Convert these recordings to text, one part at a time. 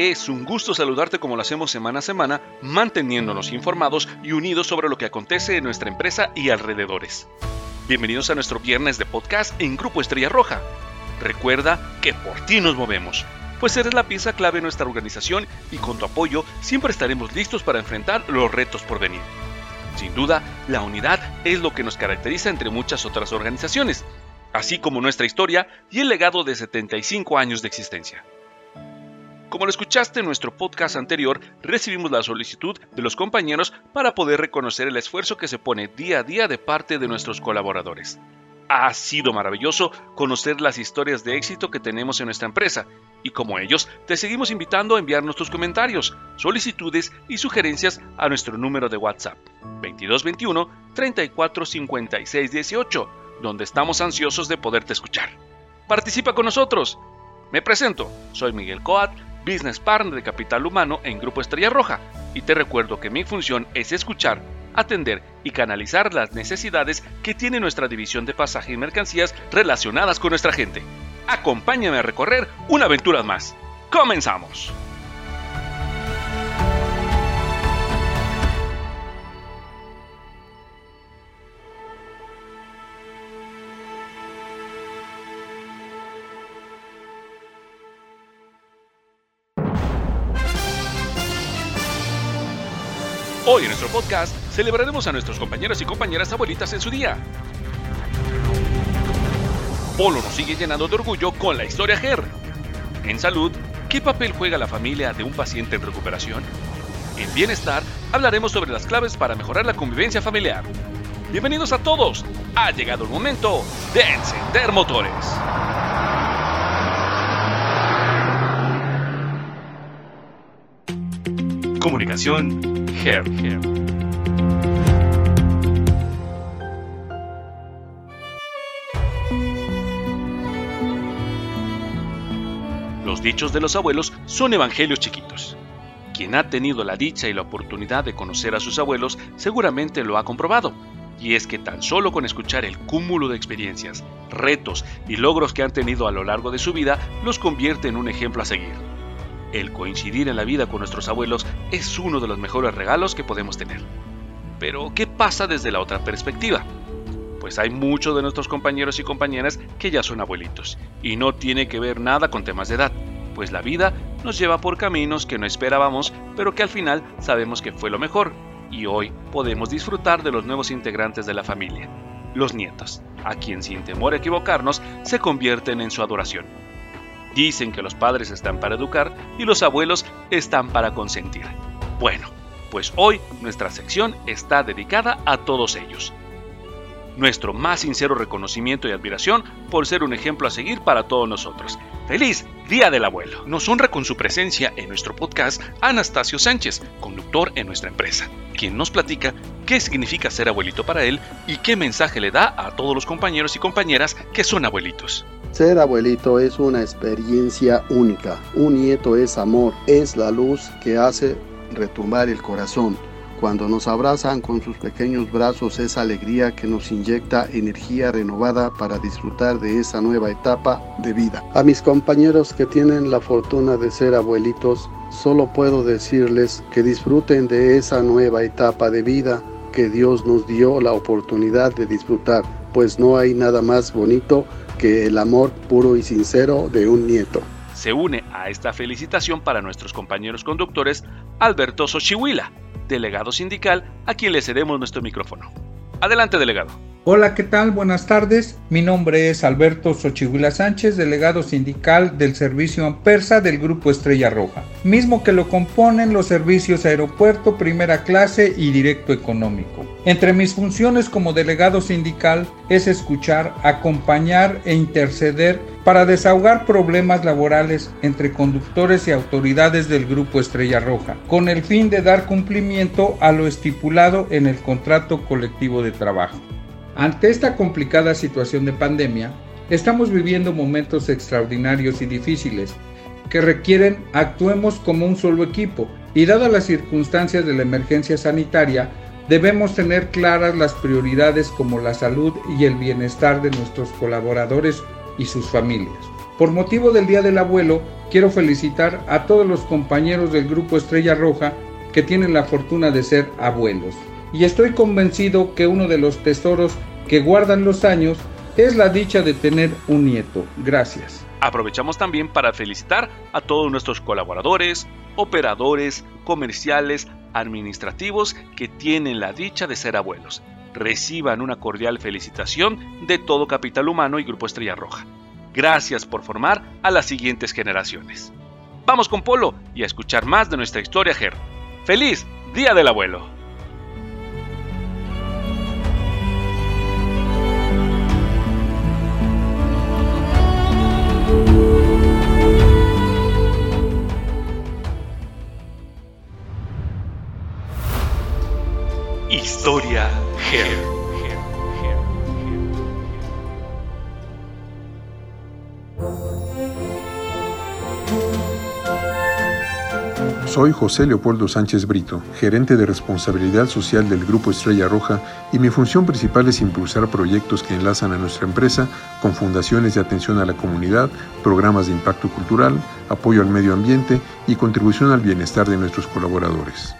Es un gusto saludarte como lo hacemos semana a semana, manteniéndonos informados y unidos sobre lo que acontece en nuestra empresa y alrededores. Bienvenidos a nuestro viernes de podcast en Grupo Estrella Roja. Recuerda que por ti nos movemos, pues eres la pieza clave en nuestra organización y con tu apoyo siempre estaremos listos para enfrentar los retos por venir. Sin duda, la unidad es lo que nos caracteriza entre muchas otras organizaciones, así como nuestra historia y el legado de 75 años de existencia. Como lo escuchaste en nuestro podcast anterior, recibimos la solicitud de los compañeros para poder reconocer el esfuerzo que se pone día a día de parte de nuestros colaboradores. Ha sido maravilloso conocer las historias de éxito que tenemos en nuestra empresa y como ellos te seguimos invitando a enviarnos tus comentarios, solicitudes y sugerencias a nuestro número de WhatsApp 2221 34 18, donde estamos ansiosos de poderte escuchar. Participa con nosotros. Me presento, soy Miguel Coat, Business Partner de Capital Humano en Grupo Estrella Roja y te recuerdo que mi función es escuchar atender y canalizar las necesidades que tiene nuestra división de pasaje y mercancías relacionadas con nuestra gente. Acompáñame a recorrer una aventura más. ¡Comenzamos! Hoy en nuestro podcast celebraremos a nuestros compañeros y compañeras abuelitas en su día. Polo nos sigue llenando de orgullo con la historia GER. En salud, ¿qué papel juega la familia de un paciente en recuperación? En bienestar, hablaremos sobre las claves para mejorar la convivencia familiar. Bienvenidos a todos. Ha llegado el momento de encender motores. Comunicación los dichos de los abuelos son evangelios chiquitos. Quien ha tenido la dicha y la oportunidad de conocer a sus abuelos seguramente lo ha comprobado. Y es que tan solo con escuchar el cúmulo de experiencias, retos y logros que han tenido a lo largo de su vida los convierte en un ejemplo a seguir. El coincidir en la vida con nuestros abuelos es uno de los mejores regalos que podemos tener. Pero, ¿qué pasa desde la otra perspectiva? Pues hay muchos de nuestros compañeros y compañeras que ya son abuelitos, y no tiene que ver nada con temas de edad, pues la vida nos lleva por caminos que no esperábamos, pero que al final sabemos que fue lo mejor, y hoy podemos disfrutar de los nuevos integrantes de la familia, los nietos, a quien sin temor a equivocarnos se convierten en su adoración. Dicen que los padres están para educar y los abuelos están para consentir. Bueno, pues hoy nuestra sección está dedicada a todos ellos. Nuestro más sincero reconocimiento y admiración por ser un ejemplo a seguir para todos nosotros. ¡Feliz Día del Abuelo! Nos honra con su presencia en nuestro podcast Anastasio Sánchez, conductor en nuestra empresa, quien nos platica qué significa ser abuelito para él y qué mensaje le da a todos los compañeros y compañeras que son abuelitos. Ser abuelito es una experiencia única. Un nieto es amor, es la luz que hace retumbar el corazón. Cuando nos abrazan con sus pequeños brazos es alegría que nos inyecta energía renovada para disfrutar de esa nueva etapa de vida. A mis compañeros que tienen la fortuna de ser abuelitos, solo puedo decirles que disfruten de esa nueva etapa de vida que Dios nos dio la oportunidad de disfrutar, pues no hay nada más bonito que el amor puro y sincero de un nieto. Se une a esta felicitación para nuestros compañeros conductores Alberto Xochihuila, delegado sindical, a quien le cedemos nuestro micrófono. Adelante, delegado. Hola, ¿qué tal? Buenas tardes. Mi nombre es Alberto Xochiguila Sánchez, delegado sindical del servicio Ampersa del Grupo Estrella Roja, mismo que lo componen los servicios aeropuerto, primera clase y directo económico. Entre mis funciones como delegado sindical es escuchar, acompañar e interceder para desahogar problemas laborales entre conductores y autoridades del Grupo Estrella Roja, con el fin de dar cumplimiento a lo estipulado en el contrato colectivo de trabajo. Ante esta complicada situación de pandemia, estamos viviendo momentos extraordinarios y difíciles que requieren actuemos como un solo equipo y dadas las circunstancias de la emergencia sanitaria, debemos tener claras las prioridades como la salud y el bienestar de nuestros colaboradores y sus familias. Por motivo del Día del Abuelo, quiero felicitar a todos los compañeros del Grupo Estrella Roja que tienen la fortuna de ser abuelos. Y estoy convencido que uno de los tesoros que guardan los años es la dicha de tener un nieto. Gracias. Aprovechamos también para felicitar a todos nuestros colaboradores, operadores, comerciales, administrativos que tienen la dicha de ser abuelos. Reciban una cordial felicitación de todo Capital Humano y Grupo Estrella Roja. Gracias por formar a las siguientes generaciones. Vamos con Polo y a escuchar más de nuestra historia GER. ¡Feliz Día del Abuelo! Historia GER. Soy José Leopoldo Sánchez Brito, gerente de responsabilidad social del Grupo Estrella Roja y mi función principal es impulsar proyectos que enlazan a nuestra empresa con fundaciones de atención a la comunidad, programas de impacto cultural, apoyo al medio ambiente y contribución al bienestar de nuestros colaboradores.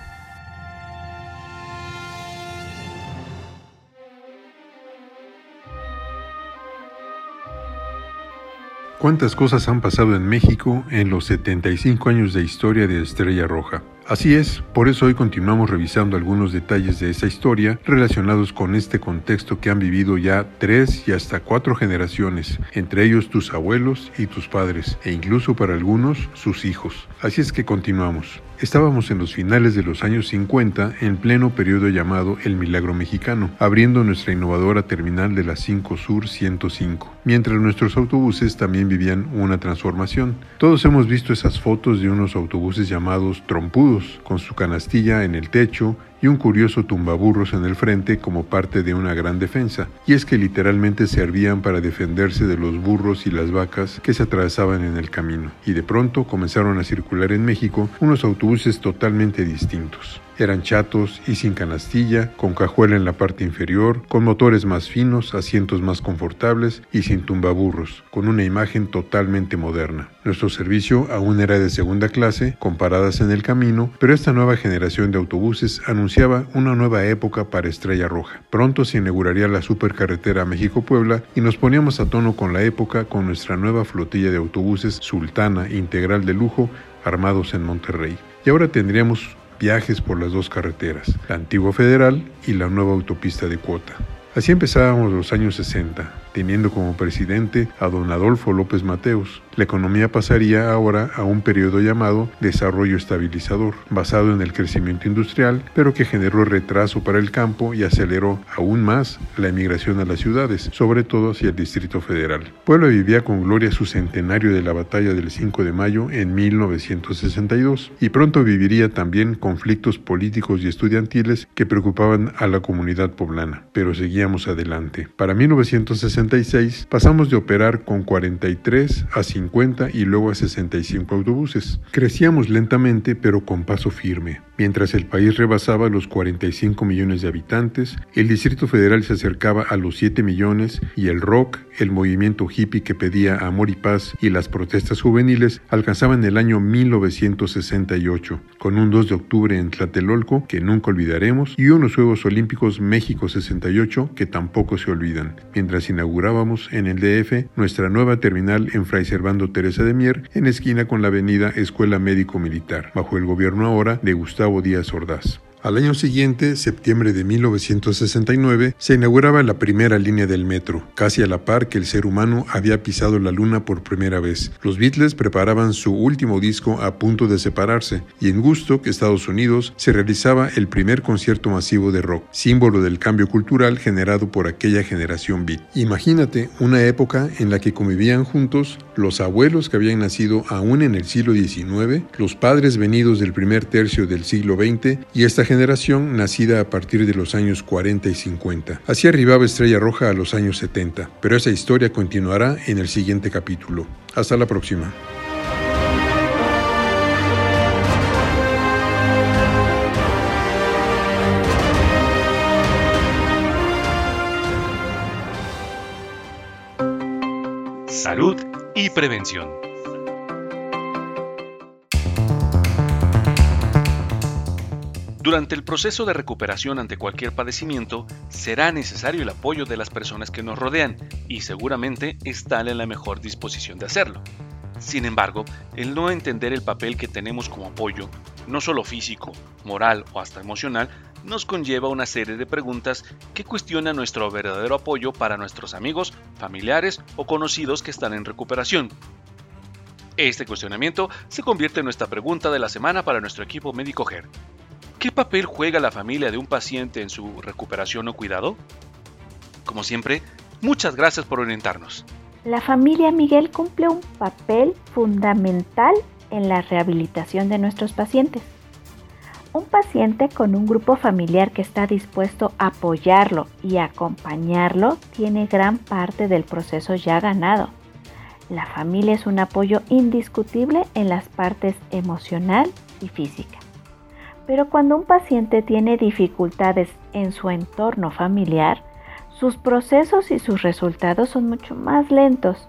¿Cuántas cosas han pasado en México en los 75 años de historia de Estrella Roja? Así es, por eso hoy continuamos revisando algunos detalles de esa historia relacionados con este contexto que han vivido ya tres y hasta cuatro generaciones, entre ellos tus abuelos y tus padres, e incluso para algunos sus hijos. Así es que continuamos. Estábamos en los finales de los años 50 en pleno periodo llamado El Milagro Mexicano, abriendo nuestra innovadora terminal de la 5 Sur 105, mientras nuestros autobuses también vivían una transformación. Todos hemos visto esas fotos de unos autobuses llamados trompudos, con su canastilla en el techo y un curioso tumbaburros en el frente como parte de una gran defensa, y es que literalmente servían para defenderse de los burros y las vacas que se atravesaban en el camino, y de pronto comenzaron a circular en México unos autobuses totalmente distintos. Eran chatos y sin canastilla, con cajuela en la parte inferior, con motores más finos, asientos más confortables y sin tumbaburros, con una imagen totalmente moderna. Nuestro servicio aún era de segunda clase, con paradas en el camino, pero esta nueva generación de autobuses anunciaba una nueva época para Estrella Roja. Pronto se inauguraría la supercarretera México-Puebla y nos poníamos a tono con la época con nuestra nueva flotilla de autobuses Sultana integral de lujo armados en Monterrey. Y ahora tendríamos viajes por las dos carreteras, la antigua federal y la nueva autopista de cuota. Así empezábamos los años 60, teniendo como presidente a don Adolfo López Mateos. La economía pasaría ahora a un periodo llamado desarrollo estabilizador, basado en el crecimiento industrial, pero que generó retraso para el campo y aceleró aún más la emigración a las ciudades, sobre todo hacia el Distrito Federal. Puebla vivía con gloria su centenario de la batalla del 5 de mayo en 1962 y pronto viviría también conflictos políticos y estudiantiles que preocupaban a la comunidad poblana, pero seguíamos adelante. Para 1960 pasamos de operar con 43 a 50 y luego a 65 autobuses. Crecíamos lentamente pero con paso firme. Mientras el país rebasaba los 45 millones de habitantes, el Distrito Federal se acercaba a los 7 millones y el rock, el movimiento hippie que pedía amor y paz y las protestas juveniles alcanzaban el año 1968, con un 2 de octubre en Tlatelolco que nunca olvidaremos y unos Juegos Olímpicos México 68 que tampoco se olvidan, mientras inaugurábamos en el DF nuestra nueva terminal en Fray Servando Teresa de Mier en esquina con la avenida Escuela Médico Militar, bajo el gobierno ahora de Gustavo Díaz Ordaz. Al año siguiente, septiembre de 1969, se inauguraba la primera línea del metro, casi a la par que el ser humano había pisado la luna por primera vez. Los Beatles preparaban su último disco a punto de separarse, y en Gusto, Estados Unidos, se realizaba el primer concierto masivo de rock, símbolo del cambio cultural generado por aquella generación beat. Imagínate una época en la que convivían juntos los abuelos que habían nacido aún en el siglo XIX, los padres venidos del primer tercio del siglo XX y esta generación nacida a partir de los años 40 y 50. Así arribaba Estrella Roja a los años 70, pero esa historia continuará en el siguiente capítulo. Hasta la próxima. Salud y prevención. Durante el proceso de recuperación ante cualquier padecimiento, será necesario el apoyo de las personas que nos rodean y seguramente están en la mejor disposición de hacerlo. Sin embargo, el no entender el papel que tenemos como apoyo, no solo físico, moral o hasta emocional, nos conlleva una serie de preguntas que cuestionan nuestro verdadero apoyo para nuestros amigos, familiares o conocidos que están en recuperación. Este cuestionamiento se convierte en nuestra pregunta de la semana para nuestro equipo médico GER. ¿Qué papel juega la familia de un paciente en su recuperación o cuidado? Como siempre, muchas gracias por orientarnos. La familia Miguel cumple un papel fundamental en la rehabilitación de nuestros pacientes. Un paciente con un grupo familiar que está dispuesto a apoyarlo y acompañarlo tiene gran parte del proceso ya ganado. La familia es un apoyo indiscutible en las partes emocional y física. Pero cuando un paciente tiene dificultades en su entorno familiar, sus procesos y sus resultados son mucho más lentos,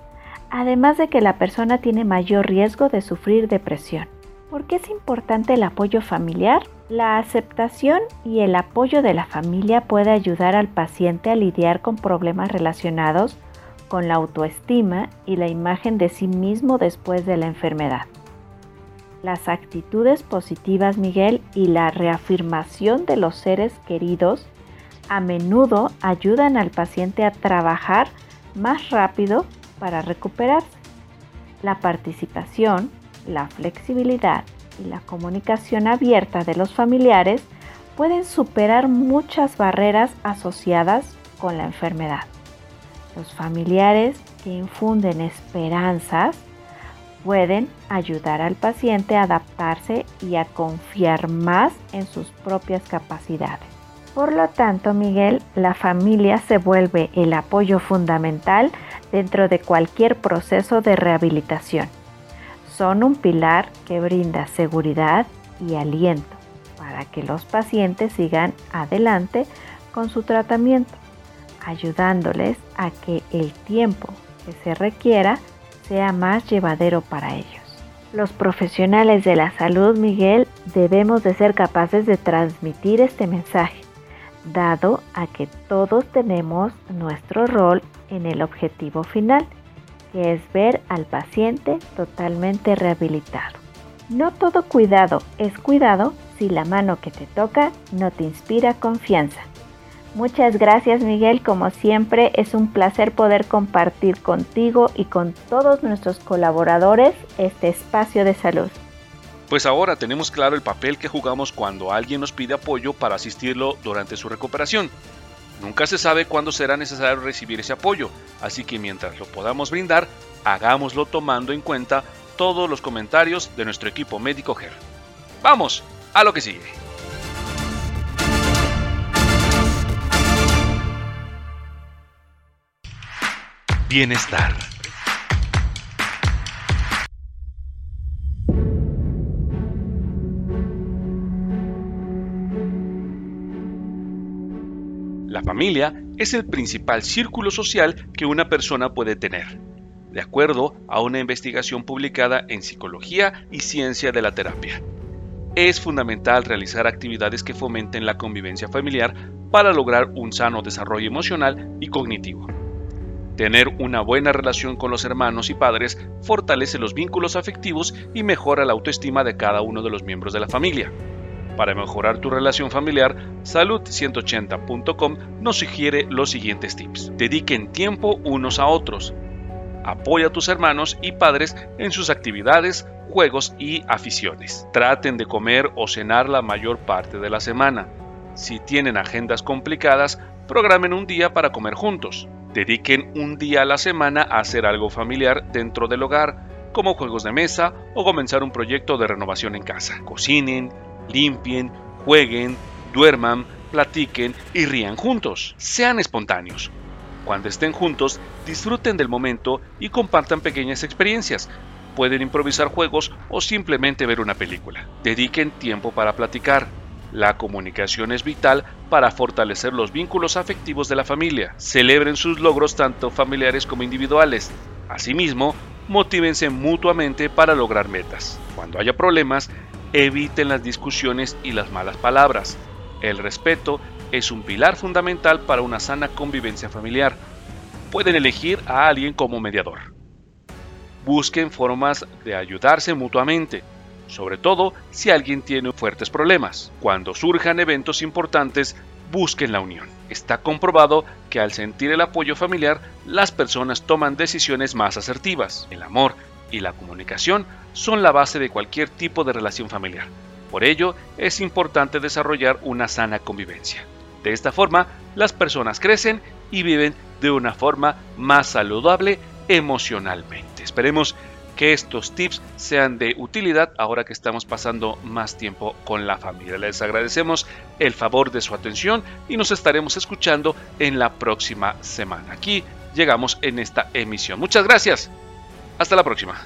además de que la persona tiene mayor riesgo de sufrir depresión. ¿Por qué es importante el apoyo familiar? La aceptación y el apoyo de la familia puede ayudar al paciente a lidiar con problemas relacionados con la autoestima y la imagen de sí mismo después de la enfermedad. Las actitudes positivas, Miguel, y la reafirmación de los seres queridos a menudo ayudan al paciente a trabajar más rápido para recuperarse. La participación, la flexibilidad y la comunicación abierta de los familiares pueden superar muchas barreras asociadas con la enfermedad. Los familiares que infunden esperanzas pueden ayudar al paciente a adaptarse y a confiar más en sus propias capacidades. Por lo tanto, Miguel, la familia se vuelve el apoyo fundamental dentro de cualquier proceso de rehabilitación. Son un pilar que brinda seguridad y aliento para que los pacientes sigan adelante con su tratamiento, ayudándoles a que el tiempo que se requiera sea más llevadero para ellos. Los profesionales de la salud, Miguel, debemos de ser capaces de transmitir este mensaje, dado a que todos tenemos nuestro rol en el objetivo final, que es ver al paciente totalmente rehabilitado. No todo cuidado es cuidado si la mano que te toca no te inspira confianza. Muchas gracias Miguel, como siempre es un placer poder compartir contigo y con todos nuestros colaboradores este espacio de salud. Pues ahora tenemos claro el papel que jugamos cuando alguien nos pide apoyo para asistirlo durante su recuperación. Nunca se sabe cuándo será necesario recibir ese apoyo, así que mientras lo podamos brindar, hagámoslo tomando en cuenta todos los comentarios de nuestro equipo médico GER. Vamos a lo que sigue. Bienestar. La familia es el principal círculo social que una persona puede tener, de acuerdo a una investigación publicada en Psicología y Ciencia de la Terapia. Es fundamental realizar actividades que fomenten la convivencia familiar para lograr un sano desarrollo emocional y cognitivo. Tener una buena relación con los hermanos y padres fortalece los vínculos afectivos y mejora la autoestima de cada uno de los miembros de la familia. Para mejorar tu relación familiar, salud180.com nos sugiere los siguientes tips. Dediquen tiempo unos a otros. Apoya a tus hermanos y padres en sus actividades, juegos y aficiones. Traten de comer o cenar la mayor parte de la semana. Si tienen agendas complicadas, programen un día para comer juntos. Dediquen un día a la semana a hacer algo familiar dentro del hogar, como juegos de mesa o comenzar un proyecto de renovación en casa. Cocinen, limpien, jueguen, duerman, platiquen y rían juntos. Sean espontáneos. Cuando estén juntos, disfruten del momento y compartan pequeñas experiencias. Pueden improvisar juegos o simplemente ver una película. Dediquen tiempo para platicar. La comunicación es vital para fortalecer los vínculos afectivos de la familia. Celebren sus logros tanto familiares como individuales. Asimismo, motívense mutuamente para lograr metas. Cuando haya problemas, eviten las discusiones y las malas palabras. El respeto es un pilar fundamental para una sana convivencia familiar. Pueden elegir a alguien como mediador. Busquen formas de ayudarse mutuamente, sobre todo si alguien tiene fuertes problemas. Cuando surjan eventos importantes, busquen la unión. Está comprobado que al sentir el apoyo familiar, las personas toman decisiones más asertivas. El amor y la comunicación son la base de cualquier tipo de relación familiar. Por ello, es importante desarrollar una sana convivencia. De esta forma, las personas crecen y viven de una forma más saludable emocionalmente. Esperemos que estos tips sean de utilidad ahora que estamos pasando más tiempo con la familia. Les agradecemos el favor de su atención y nos estaremos escuchando en la próxima semana. Aquí llegamos en esta emisión. Muchas gracias. Hasta la próxima.